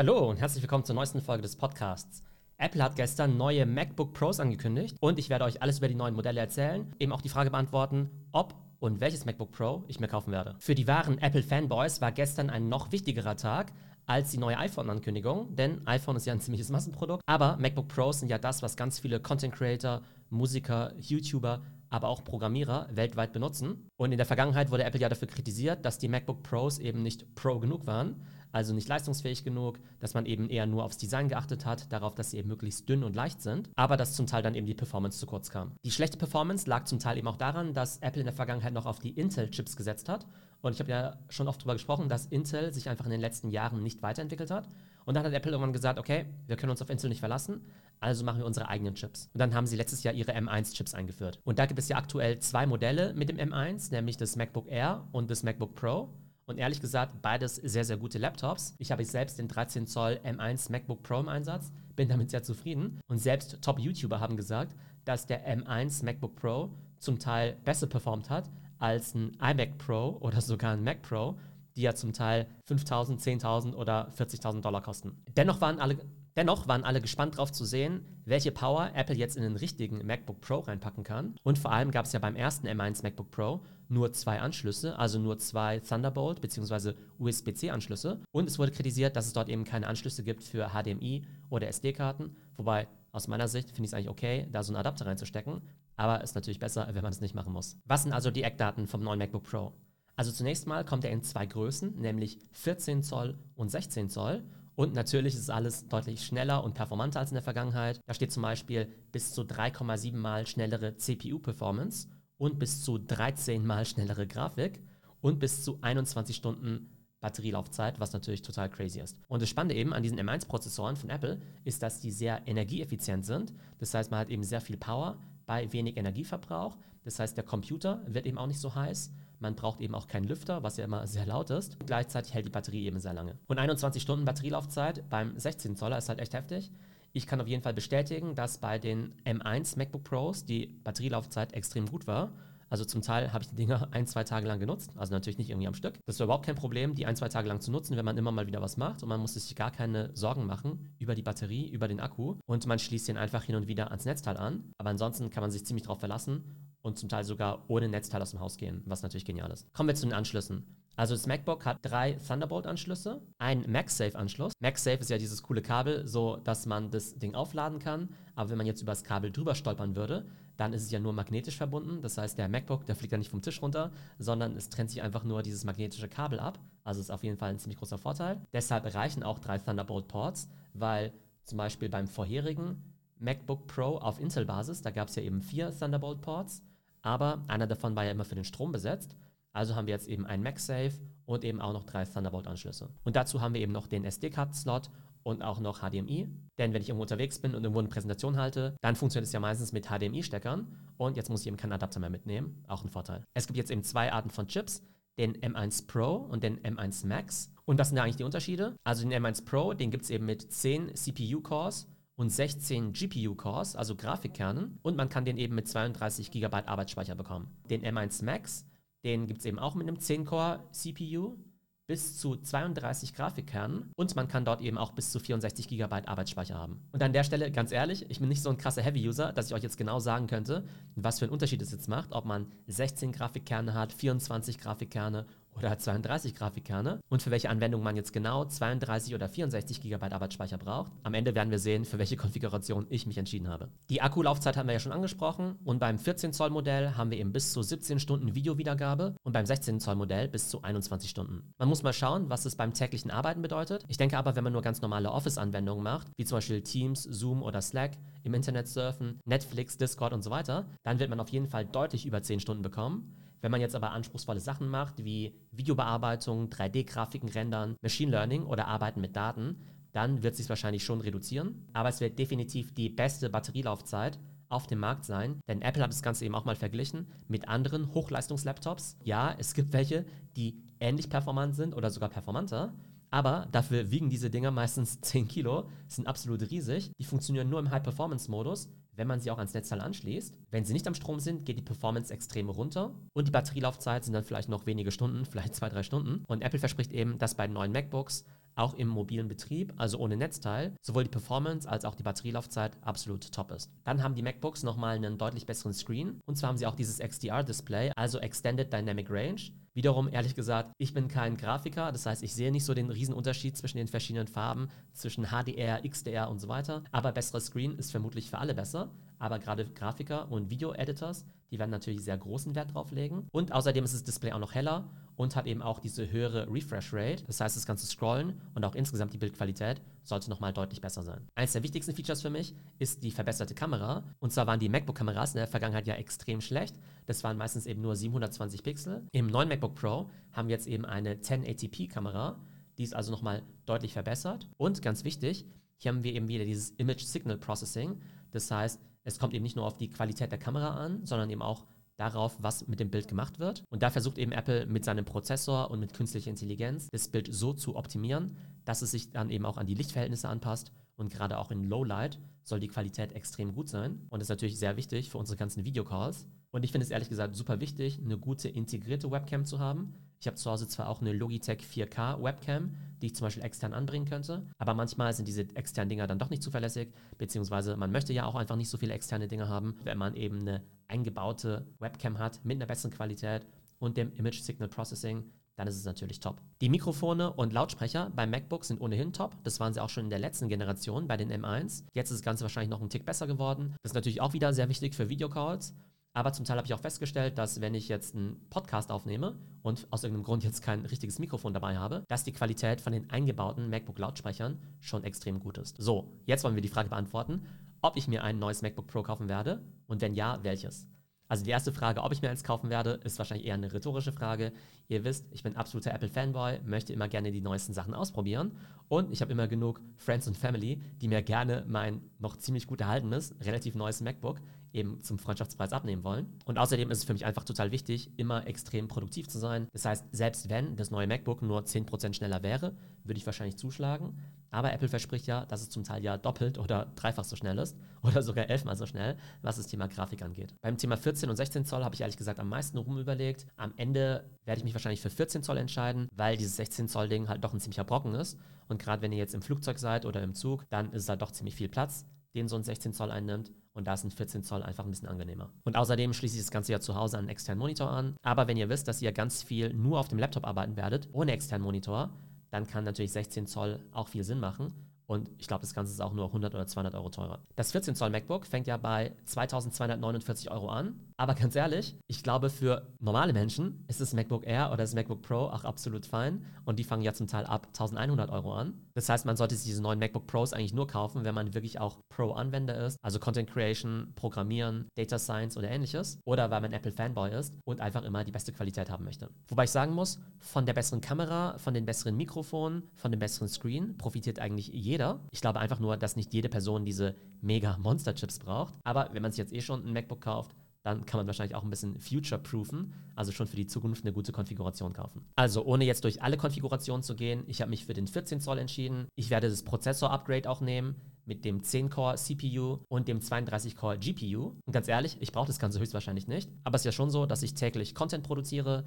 Hallo und herzlich willkommen zur neuesten Folge des Podcasts. Apple hat gestern neue MacBook Pros angekündigt und ich werde euch alles über die neuen Modelle erzählen, eben auch die Frage beantworten, ob und welches MacBook Pro ich mir kaufen werde. Für die wahren Apple-Fanboys war gestern ein noch wichtigerer Tag als die neue iPhone-Ankündigung, denn iPhone ist ja ein ziemliches Massenprodukt, aber MacBook Pros sind ja das, was ganz viele Content Creator, Musiker, YouTuber, aber auch Programmierer weltweit benutzen. Und in der Vergangenheit wurde Apple ja dafür kritisiert, dass die MacBook Pros eben nicht Pro genug waren, also nicht leistungsfähig genug, dass man eben eher nur aufs Design geachtet hat, darauf, dass sie eben möglichst dünn und leicht sind, aber dass zum Teil dann eben die Performance zu kurz kam. Die schlechte Performance lag zum Teil eben auch daran, dass Apple in der Vergangenheit noch auf die Intel-Chips gesetzt hat. Und ich habe ja schon oft darüber gesprochen, dass Intel sich einfach in den letzten Jahren nicht weiterentwickelt hat. Und dann hat Apple irgendwann gesagt, okay, wir können uns auf Intel nicht verlassen, also machen wir unsere eigenen Chips. Und dann haben sie letztes Jahr ihre M1-Chips eingeführt. Und da gibt es ja aktuell zwei Modelle mit dem M1, nämlich das MacBook Air und das MacBook Pro. Und ehrlich gesagt, beides sehr, sehr gute Laptops. Ich habe selbst den 13 Zoll M1 MacBook Pro im Einsatz, bin damit sehr zufrieden. Und selbst Top-YouTuber haben gesagt, dass der M1 MacBook Pro zum Teil besser performt hat als ein iMac Pro oder sogar ein Mac Pro, die ja zum Teil 5.000, 10.000 oder 40.000 Dollar kosten. Dennoch waren alle Dennoch waren alle gespannt darauf zu sehen, welche Power Apple jetzt in den richtigen MacBook Pro reinpacken kann. Und vor allem gab es ja beim ersten M1 MacBook Pro nur zwei Anschlüsse, also nur zwei Thunderbolt bzw. USB-C-Anschlüsse. Und es wurde kritisiert, dass es dort eben keine Anschlüsse gibt für HDMI oder SD-Karten. Wobei aus meiner Sicht finde ich es eigentlich okay, da so einen Adapter reinzustecken. Aber ist natürlich besser, wenn man es nicht machen muss. Was sind also die Eckdaten vom neuen MacBook Pro? Also zunächst mal kommt er in zwei Größen, nämlich 14 Zoll und 16 Zoll. Und natürlich ist alles deutlich schneller und performanter als in der Vergangenheit. Da steht zum Beispiel bis zu 3,7 mal schnellere CPU-Performance und bis zu 13 mal schnellere Grafik und bis zu 21 Stunden Batterielaufzeit, was natürlich total crazy ist. Und das Spannende eben an diesen M1-Prozessoren von Apple ist, dass die sehr energieeffizient sind. Das heißt, man hat eben sehr viel Power bei wenig Energieverbrauch. Das heißt, der Computer wird eben auch nicht so heiß. Man braucht eben auch keinen Lüfter, was ja immer sehr laut ist. Gleichzeitig hält die Batterie eben sehr lange. Und 21 Stunden Batterielaufzeit beim 16 Zoller ist halt echt heftig. Ich kann auf jeden Fall bestätigen, dass bei den M1 MacBook Pros die Batterielaufzeit extrem gut war. Also zum Teil habe ich die Dinger ein, zwei Tage lang genutzt. Also natürlich nicht irgendwie am Stück. Das war überhaupt kein Problem, die ein, zwei Tage lang zu nutzen, wenn man immer mal wieder was macht. Und man muss sich gar keine Sorgen machen über die Batterie, über den Akku. Und man schließt den einfach hin und wieder ans Netzteil an. Aber ansonsten kann man sich ziemlich darauf verlassen und zum Teil sogar ohne Netzteil aus dem Haus gehen, was natürlich genial ist. Kommen wir zu den Anschlüssen. Also das MacBook hat drei Thunderbolt-Anschlüsse, einen MagSafe-Anschluss. MagSafe ist ja dieses coole Kabel, so dass man das Ding aufladen kann. Aber wenn man jetzt über das Kabel drüber stolpern würde, dann ist es ja nur magnetisch verbunden. Das heißt, der MacBook, der fliegt ja nicht vom Tisch runter, sondern es trennt sich einfach nur dieses magnetische Kabel ab. Also ist auf jeden Fall ein ziemlich großer Vorteil. Deshalb reichen auch drei Thunderbolt-Ports, weil zum Beispiel beim vorherigen MacBook Pro auf Intel-Basis, da gab es ja eben vier Thunderbolt-Ports aber einer davon war ja immer für den Strom besetzt. Also haben wir jetzt eben einen MagSafe und eben auch noch drei Thunderbolt-Anschlüsse. Und dazu haben wir eben noch den SD-Card-Slot und auch noch HDMI. Denn wenn ich irgendwo unterwegs bin und irgendwo eine Präsentation halte, dann funktioniert es ja meistens mit HDMI-Steckern. Und jetzt muss ich eben keinen Adapter mehr mitnehmen. Auch ein Vorteil. Es gibt jetzt eben zwei Arten von Chips. Den M1 Pro und den M1 Max. Und was sind da eigentlich die Unterschiede? Also den M1 Pro, den gibt es eben mit 10 CPU-Cores und 16 GPU-Cores, also Grafikkernen. Und man kann den eben mit 32 GB Arbeitsspeicher bekommen. Den M1 Max, den gibt es eben auch mit einem 10-Core-CPU bis zu 32 Grafikkernen und man kann dort eben auch bis zu 64 GB Arbeitsspeicher haben. Und an der Stelle, ganz ehrlich, ich bin nicht so ein krasser Heavy-User, dass ich euch jetzt genau sagen könnte, was für einen Unterschied es jetzt macht, ob man 16 Grafikkerne hat, 24 Grafikkerne oder 32 Grafikkerne und für welche Anwendung man jetzt genau 32 oder 64 GB Arbeitsspeicher braucht. Am Ende werden wir sehen, für welche Konfiguration ich mich entschieden habe. Die Akkulaufzeit haben wir ja schon angesprochen und beim 14 Zoll Modell haben wir eben bis zu 17 Stunden Videowiedergabe und beim 16 Zoll Modell bis zu 21 Stunden. Man muss mal schauen, was es beim täglichen Arbeiten bedeutet. Ich denke aber, wenn man nur ganz normale Office-Anwendungen macht, wie zum Beispiel Teams, Zoom oder Slack, im Internet surfen, Netflix, Discord und so weiter, dann wird man auf jeden Fall deutlich über 10 Stunden bekommen. Wenn man jetzt aber anspruchsvolle Sachen macht, wie Videobearbeitung, 3D-Grafiken rendern, Machine Learning oder Arbeiten mit Daten, dann wird es sich wahrscheinlich schon reduzieren. Aber es wird definitiv die beste Batterielaufzeit auf dem Markt sein, denn Apple hat das Ganze eben auch mal verglichen mit anderen Hochleistungslaptops. Ja, es gibt welche, die ähnlich performant sind oder sogar performanter, aber dafür wiegen diese Dinger meistens 10 Kilo, sind absolut riesig. Die funktionieren nur im High-Performance-Modus wenn man sie auch ans Netzteil anschließt. Wenn sie nicht am Strom sind, geht die Performance extrem runter und die Batterielaufzeit sind dann vielleicht noch wenige Stunden, vielleicht zwei, drei Stunden. Und Apple verspricht eben, dass bei neuen MacBooks auch im mobilen Betrieb, also ohne Netzteil, sowohl die Performance als auch die Batterielaufzeit absolut top ist. Dann haben die MacBooks nochmal einen deutlich besseren Screen und zwar haben sie auch dieses XDR-Display, also Extended Dynamic Range. Wiederum, ehrlich gesagt, ich bin kein Grafiker, das heißt, ich sehe nicht so den Unterschied zwischen den verschiedenen Farben, zwischen HDR, XDR und so weiter. Aber besserer Screen ist vermutlich für alle besser. Aber gerade Grafiker und Video-Editors, die werden natürlich sehr großen Wert drauf legen. Und außerdem ist das Display auch noch heller und hat eben auch diese höhere Refresh Rate. Das heißt, das ganze Scrollen und auch insgesamt die Bildqualität sollte nochmal deutlich besser sein. Eines der wichtigsten Features für mich ist die verbesserte Kamera. Und zwar waren die MacBook-Kameras in der Vergangenheit ja extrem schlecht. Das waren meistens eben nur 720 Pixel. Im neuen MacBook Pro haben wir jetzt eben eine 1080p-Kamera. Die ist also nochmal deutlich verbessert. Und ganz wichtig, hier haben wir eben wieder dieses Image Signal Processing. Das heißt, es kommt eben nicht nur auf die Qualität der Kamera an, sondern eben auch darauf, was mit dem Bild gemacht wird. Und da versucht eben Apple mit seinem Prozessor und mit künstlicher Intelligenz das Bild so zu optimieren, dass es sich dann eben auch an die Lichtverhältnisse anpasst. Und gerade auch in Lowlight soll die Qualität extrem gut sein. Und das ist natürlich sehr wichtig für unsere ganzen Videocalls. Und ich finde es ehrlich gesagt super wichtig, eine gute integrierte Webcam zu haben. Ich habe zu Hause zwar auch eine Logitech 4K Webcam, die ich zum Beispiel extern anbringen könnte, aber manchmal sind diese externen Dinger dann doch nicht zuverlässig, beziehungsweise man möchte ja auch einfach nicht so viele externe Dinge haben, wenn man eben eine eingebaute Webcam hat mit einer besseren Qualität und dem Image Signal Processing, dann ist es natürlich top. Die Mikrofone und Lautsprecher beim MacBook sind ohnehin top. Das waren sie auch schon in der letzten Generation bei den M1. Jetzt ist das Ganze wahrscheinlich noch einen Tick besser geworden. Das ist natürlich auch wieder sehr wichtig für Videocalls. Aber zum Teil habe ich auch festgestellt, dass wenn ich jetzt einen Podcast aufnehme und aus irgendeinem Grund jetzt kein richtiges Mikrofon dabei habe, dass die Qualität von den eingebauten MacBook-Lautsprechern schon extrem gut ist. So, jetzt wollen wir die Frage beantworten, ob ich mir ein neues MacBook Pro kaufen werde und wenn ja, welches. Also die erste Frage, ob ich mir eins kaufen werde, ist wahrscheinlich eher eine rhetorische Frage. Ihr wisst, ich bin absoluter Apple-Fanboy, möchte immer gerne die neuesten Sachen ausprobieren und ich habe immer genug Friends und Family, die mir gerne mein noch ziemlich gut erhaltenes, relativ neues MacBook eben zum Freundschaftspreis abnehmen wollen. Und außerdem ist es für mich einfach total wichtig, immer extrem produktiv zu sein. Das heißt, selbst wenn das neue MacBook nur 10% schneller wäre, würde ich wahrscheinlich zuschlagen. Aber Apple verspricht ja, dass es zum Teil ja doppelt oder dreifach so schnell ist oder sogar elfmal so schnell, was das Thema Grafik angeht. Beim Thema 14 und 16 Zoll habe ich ehrlich gesagt am meisten rumüberlegt. Am Ende werde ich mich wahrscheinlich für 14 Zoll entscheiden, weil dieses 16 Zoll Ding halt doch ein ziemlicher Brocken ist. Und gerade wenn ihr jetzt im Flugzeug seid oder im Zug, dann ist es halt doch ziemlich viel Platz, den so ein 16 Zoll einnimmt. Und da ist ein 14 Zoll einfach ein bisschen angenehmer. Und außerdem schließe ich das Ganze ja zu Hause an einen externen Monitor an. Aber wenn ihr wisst, dass ihr ganz viel nur auf dem Laptop arbeiten werdet, ohne externen Monitor, dann kann natürlich 16 Zoll auch viel Sinn machen. Und ich glaube, das Ganze ist auch nur 100 oder 200 Euro teurer. Das 14 Zoll MacBook fängt ja bei 2249 Euro an. Aber ganz ehrlich, ich glaube, für normale Menschen ist das MacBook Air oder das MacBook Pro auch absolut fein. Und die fangen ja zum Teil ab 1100 Euro an. Das heißt, man sollte sich diese neuen MacBook Pros eigentlich nur kaufen, wenn man wirklich auch Pro-Anwender ist. Also Content Creation, Programmieren, Data Science oder ähnliches. Oder weil man Apple-Fanboy ist und einfach immer die beste Qualität haben möchte. Wobei ich sagen muss, von der besseren Kamera, von den besseren Mikrofonen, von dem besseren Screen profitiert eigentlich jeder jeder. Ich glaube einfach nur, dass nicht jede Person diese mega Monster-Chips braucht. Aber wenn man sich jetzt eh schon ein MacBook kauft, dann kann man wahrscheinlich auch ein bisschen future-proofen, also schon für die Zukunft eine gute Konfiguration kaufen. Also ohne jetzt durch alle Konfigurationen zu gehen, ich habe mich für den 14 Zoll entschieden. Ich werde das Prozessor-Upgrade auch nehmen mit dem 10-Core CPU und dem 32-Core GPU. Und ganz ehrlich, ich brauche das Ganze höchstwahrscheinlich nicht. Aber es ist ja schon so, dass ich täglich Content produziere.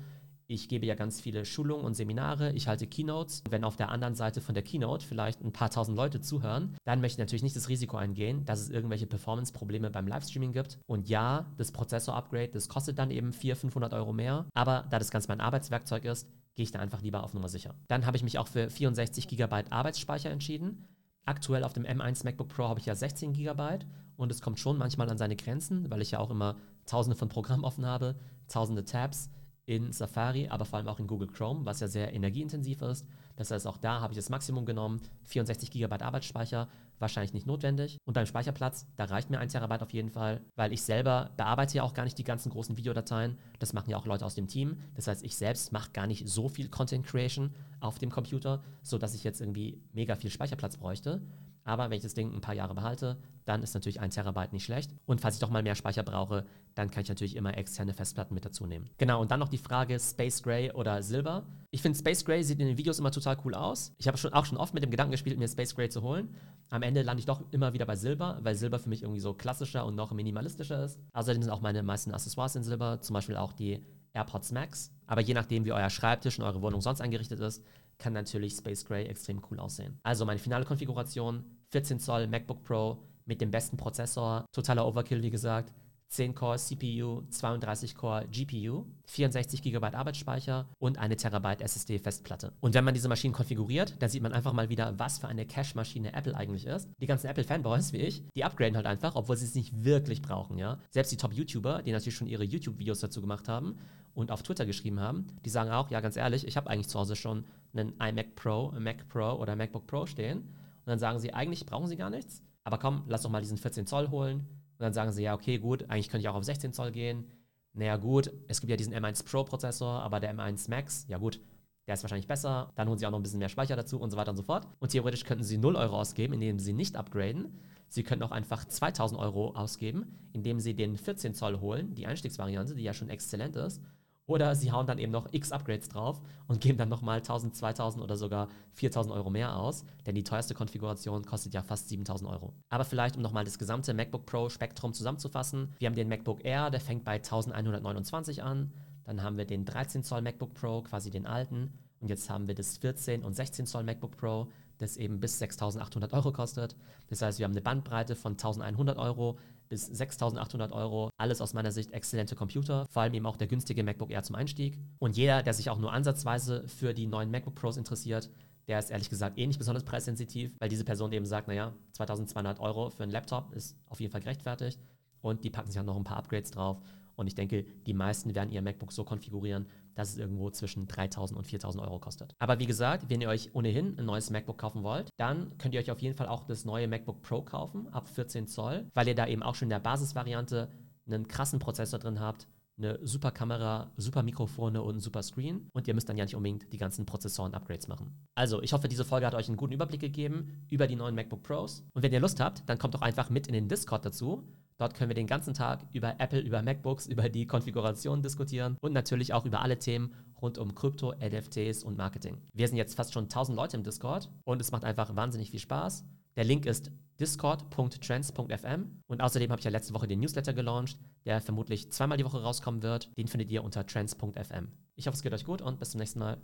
Ich gebe ja ganz viele Schulungen und Seminare, ich halte Keynotes. Wenn auf der anderen Seite von der Keynote vielleicht ein paar tausend Leute zuhören, dann möchte ich natürlich nicht das Risiko eingehen, dass es irgendwelche Performance-Probleme beim Livestreaming gibt. Und ja, das Prozessor-Upgrade, das kostet dann eben 400, 500 Euro mehr. Aber da das Ganze mein Arbeitswerkzeug ist, gehe ich da einfach lieber auf Nummer sicher. Dann habe ich mich auch für 64 GB Arbeitsspeicher entschieden. Aktuell auf dem M1 MacBook Pro habe ich ja 16 GB und es kommt schon manchmal an seine Grenzen, weil ich ja auch immer tausende von Programmen offen habe, tausende Tabs in Safari, aber vor allem auch in Google Chrome, was ja sehr energieintensiv ist. Das heißt, auch da habe ich das Maximum genommen. 64 GB Arbeitsspeicher, wahrscheinlich nicht notwendig. Und beim Speicherplatz, da reicht mir 1 TB auf jeden Fall, weil ich selber bearbeite ja auch gar nicht die ganzen großen Videodateien. Das machen ja auch Leute aus dem Team. Das heißt, ich selbst mache gar nicht so viel Content Creation auf dem Computer, sodass ich jetzt irgendwie mega viel Speicherplatz bräuchte. Aber wenn ich das Ding ein paar Jahre behalte, dann ist natürlich ein Terabyte nicht schlecht. Und falls ich doch mal mehr Speicher brauche, dann kann ich natürlich immer externe Festplatten mit dazu nehmen. Genau, und dann noch die Frage Space Gray oder Silber. Ich finde Space Gray sieht in den Videos immer total cool aus. Ich habe schon, auch schon oft mit dem Gedanken gespielt, mir Space Gray zu holen. Am Ende lande ich doch immer wieder bei Silber, weil Silber für mich irgendwie so klassischer und noch minimalistischer ist. Außerdem sind auch meine meisten Accessoires in Silber, zum Beispiel auch die AirPods Max. Aber je nachdem, wie euer Schreibtisch und eure Wohnung sonst eingerichtet ist, kann natürlich Space Gray extrem cool aussehen. Also meine finale Konfiguration, 14 Zoll MacBook Pro mit dem besten Prozessor, totaler Overkill wie gesagt, 10 Core CPU, 32 Core GPU, 64 GB Arbeitsspeicher und eine Terabyte SSD Festplatte. Und wenn man diese Maschinen konfiguriert, dann sieht man einfach mal wieder, was für eine Cache-Maschine Apple eigentlich ist. Die ganzen Apple-Fanboys wie ich, die upgraden halt einfach, obwohl sie es nicht wirklich brauchen, ja. Selbst die Top-YouTuber, die natürlich schon ihre YouTube-Videos dazu gemacht haben und auf Twitter geschrieben haben, die sagen auch, ja, ganz ehrlich, ich habe eigentlich zu Hause schon einen iMac Pro, Mac Pro oder MacBook Pro stehen. Und dann sagen sie, eigentlich brauchen sie gar nichts. Aber komm, lass doch mal diesen 14 Zoll holen und dann sagen sie, ja, okay, gut, eigentlich könnte ich auch auf 16 Zoll gehen. Naja, gut, es gibt ja diesen M1 Pro Prozessor, aber der M1 Max, ja gut, der ist wahrscheinlich besser. Dann holen sie auch noch ein bisschen mehr Speicher dazu und so weiter und so fort. Und theoretisch könnten sie 0 Euro ausgeben, indem sie nicht upgraden. Sie könnten auch einfach 2000 Euro ausgeben, indem sie den 14 Zoll holen, die Einstiegsvariante, die ja schon exzellent ist. Oder sie hauen dann eben noch x Upgrades drauf und geben dann nochmal 1000, 2000 oder sogar 4000 Euro mehr aus, denn die teuerste Konfiguration kostet ja fast 7000 Euro. Aber vielleicht, um nochmal das gesamte MacBook Pro Spektrum zusammenzufassen, wir haben den MacBook Air, der fängt bei 1129 an. Dann haben wir den 13 Zoll MacBook Pro, quasi den alten. Und jetzt haben wir das 14 und 16 Zoll MacBook Pro, das eben bis 6800 Euro kostet. Das heißt, wir haben eine Bandbreite von 1100 Euro bis 6800 Euro. Alles aus meiner Sicht exzellente Computer, vor allem eben auch der günstige MacBook Air zum Einstieg. Und jeder, der sich auch nur ansatzweise für die neuen MacBook Pros interessiert, der ist ehrlich gesagt eh nicht besonders preissensitiv, weil diese Person eben sagt, naja, 2200 Euro für einen Laptop ist auf jeden Fall gerechtfertigt und die packen sich auch noch ein paar Upgrades drauf. Und ich denke, die meisten werden ihr MacBook so konfigurieren, dass es irgendwo zwischen 3000 und 4000 Euro kostet. Aber wie gesagt, wenn ihr euch ohnehin ein neues MacBook kaufen wollt, dann könnt ihr euch auf jeden Fall auch das neue MacBook Pro kaufen, ab 14 Zoll, weil ihr da eben auch schon in der Basisvariante einen krassen Prozessor drin habt, eine super Kamera, super Mikrofone und ein super Screen und ihr müsst dann ja nicht unbedingt die ganzen Prozessoren-Upgrades machen. Also, ich hoffe, diese Folge hat euch einen guten Überblick gegeben über die neuen MacBook Pros. Und wenn ihr Lust habt, dann kommt doch einfach mit in den Discord dazu. Dort können wir den ganzen Tag über Apple, über MacBooks, über die Konfiguration diskutieren und natürlich auch über alle Themen rund um Krypto, NFTs und Marketing. Wir sind jetzt fast schon 1000 Leute im Discord und es macht einfach wahnsinnig viel Spaß. Der Link ist discord.trends.fm und außerdem habe ich ja letzte Woche den Newsletter gelauncht, der vermutlich zweimal die Woche rauskommen wird. Den findet ihr unter trends.fm. Ich hoffe, es geht euch gut und bis zum nächsten Mal.